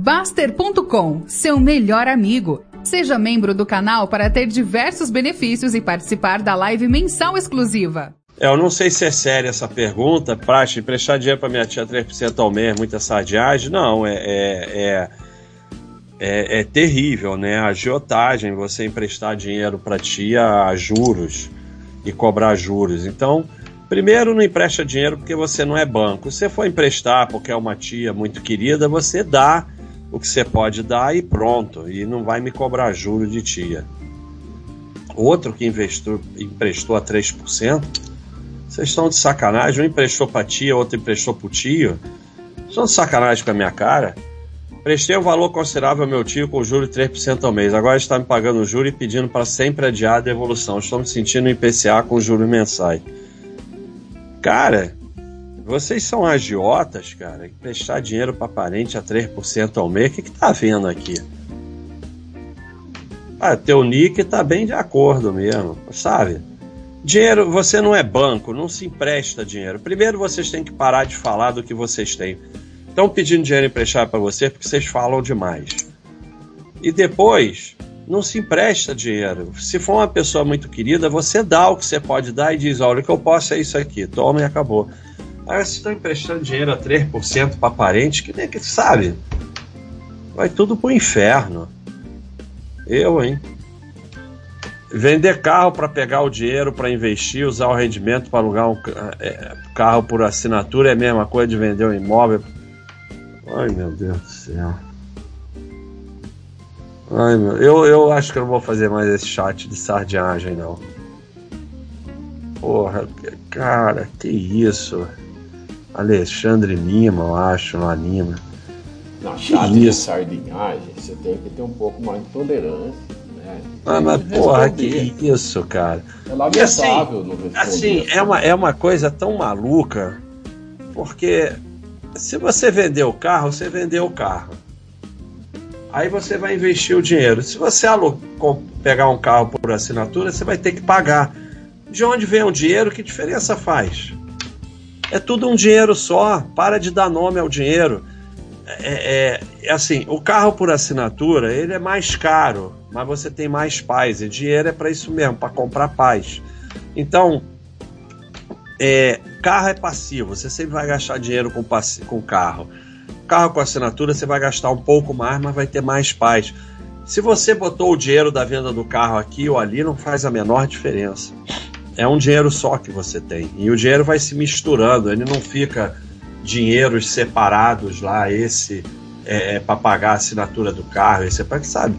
Baster.com, seu melhor amigo. Seja membro do canal para ter diversos benefícios e participar da live mensal exclusiva. Eu não sei se é séria essa pergunta, praxe, emprestar dinheiro para minha tia 3% ao mês, muita sardiagem? Não, é, é, é, é, é terrível, né? A agiotagem, você emprestar dinheiro para tia a juros e cobrar juros. Então, primeiro não empresta dinheiro porque você não é banco. Se você for emprestar porque é uma tia muito querida, você dá o que você pode dar e pronto. E não vai me cobrar juro de tia. Outro que investiu, emprestou a 3%, vocês estão de sacanagem. Um emprestou para tia, outro emprestou para o tio. Estão de sacanagem com a minha cara. Prestei um valor considerável ao meu tio com juro de 3% ao mês. Agora está me pagando juro e pedindo para sempre adiar a devolução. Estou me sentindo em IPCA com juros mensais. Cara, vocês são agiotas, cara. Emprestar dinheiro para parente a 3% ao mês. O que, que tá vendo aqui? Ah, teu nick tá bem de acordo mesmo, sabe? Dinheiro, você não é banco, não se empresta dinheiro. Primeiro vocês têm que parar de falar do que vocês têm. Estão pedindo dinheiro emprestado para você porque vocês falam demais. E depois, não se empresta dinheiro. Se for uma pessoa muito querida, você dá o que você pode dar e diz: olha, o que eu posso é isso aqui, toma e acabou. Aí vocês estão emprestando dinheiro a 3% para parente, que nem que sabe. Vai tudo pro inferno. Eu, hein? Vender carro para pegar o dinheiro para investir, usar o rendimento para alugar um é, carro por assinatura é a mesma coisa de vender um imóvel. Ai meu Deus do céu. Ai meu, eu, eu acho que eu não vou fazer mais esse chat de sardinhagem não. Porra, cara, que isso? Alexandre Lima, eu acho, lá Lima. Na chata de sardinhagem, você tem que ter um pouco mais de tolerância. Né? Ah, mas porra, que isso, cara. É lamentável assim, não Assim, é uma, é uma coisa tão maluca, porque se você vender o carro, você vendeu o carro. Aí você vai investir o dinheiro. Se você pegar um carro por assinatura, você vai ter que pagar. De onde vem o dinheiro? Que diferença faz? É tudo um dinheiro só. Para de dar nome ao dinheiro. É, é, é, assim, o carro por assinatura ele é mais caro, mas você tem mais paz. E dinheiro é para isso mesmo, para comprar paz. Então, é, carro é passivo. Você sempre vai gastar dinheiro com, com carro. Carro com assinatura você vai gastar um pouco mais, mas vai ter mais paz. Se você botou o dinheiro da venda do carro aqui ou ali, não faz a menor diferença é um dinheiro só que você tem. E o dinheiro vai se misturando, ele não fica dinheiros separados lá, esse é, é para pagar a assinatura do carro, esse é para que sabe.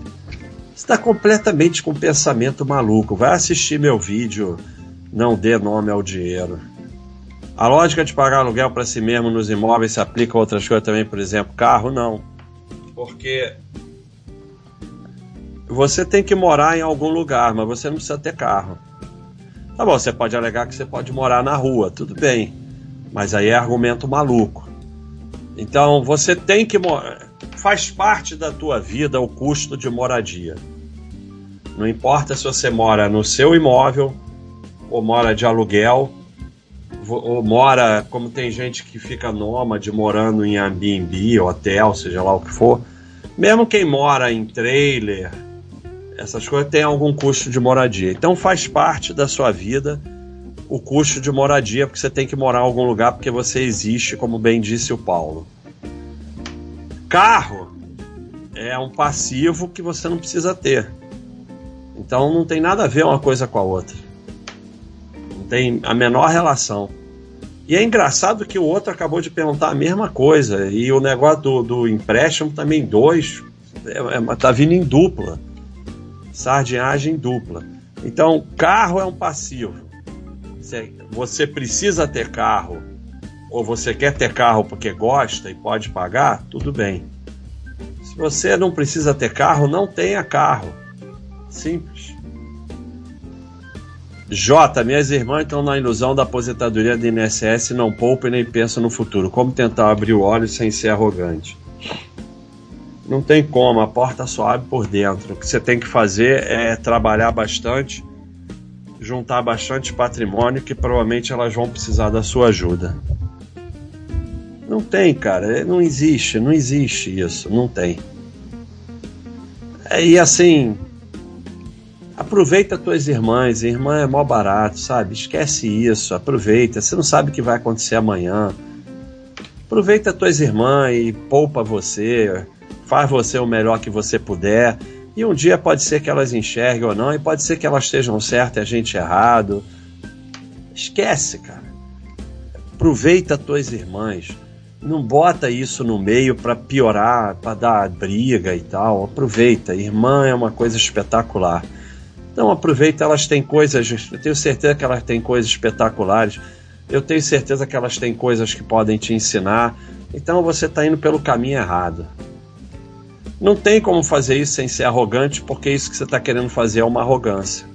Está completamente com pensamento maluco. Vai assistir meu vídeo, não dê nome ao dinheiro. A lógica de pagar aluguel para si mesmo nos imóveis se aplica a outras coisas também, por exemplo, carro? Não. Porque você tem que morar em algum lugar, mas você não precisa ter carro. Tá bom, você pode alegar que você pode morar na rua, tudo bem. Mas aí é argumento maluco. Então você tem que morar. Faz parte da tua vida o custo de moradia. Não importa se você mora no seu imóvel, ou mora de aluguel, ou mora, como tem gente que fica nômade morando em Airbnb, hotel, seja lá o que for. Mesmo quem mora em trailer, essas coisas têm algum custo de moradia. Então faz parte da sua vida o custo de moradia, porque você tem que morar em algum lugar porque você existe, como bem disse o Paulo. Carro é um passivo que você não precisa ter. Então não tem nada a ver uma coisa com a outra. Não tem a menor relação. E é engraçado que o outro acabou de perguntar a mesma coisa. E o negócio do, do empréstimo também, dois, é, é, tá vindo em dupla sardinhagem dupla. Então, carro é um passivo. Você precisa ter carro, ou você quer ter carro porque gosta e pode pagar, tudo bem. Se você não precisa ter carro, não tenha carro. Simples. J, minhas irmãs estão na ilusão da aposentadoria do INSS, não poupam e nem pensam no futuro. Como tentar abrir o olho sem ser arrogante? Não tem como, a porta só abre por dentro. O que você tem que fazer é trabalhar bastante, juntar bastante patrimônio, que provavelmente elas vão precisar da sua ajuda. Não tem, cara. Não existe, não existe isso. Não tem. É, e assim, aproveita tuas irmãs. Irmã é mó barato, sabe? Esquece isso, aproveita. Você não sabe o que vai acontecer amanhã. Aproveita tuas irmãs e poupa você. Faz você o melhor que você puder. E um dia pode ser que elas enxerguem ou não, e pode ser que elas estejam certas e a gente errado. Esquece, cara. Aproveita tuas irmãs não bota isso no meio para piorar, para dar briga e tal. Aproveita, irmã é uma coisa espetacular. Então aproveita, elas têm coisas, eu tenho certeza que elas têm coisas espetaculares. Eu tenho certeza que elas têm coisas que podem te ensinar. Então você está indo pelo caminho errado. Não tem como fazer isso sem ser arrogante, porque isso que você está querendo fazer é uma arrogância.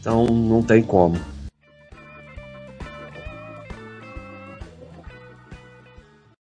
Então não tem como.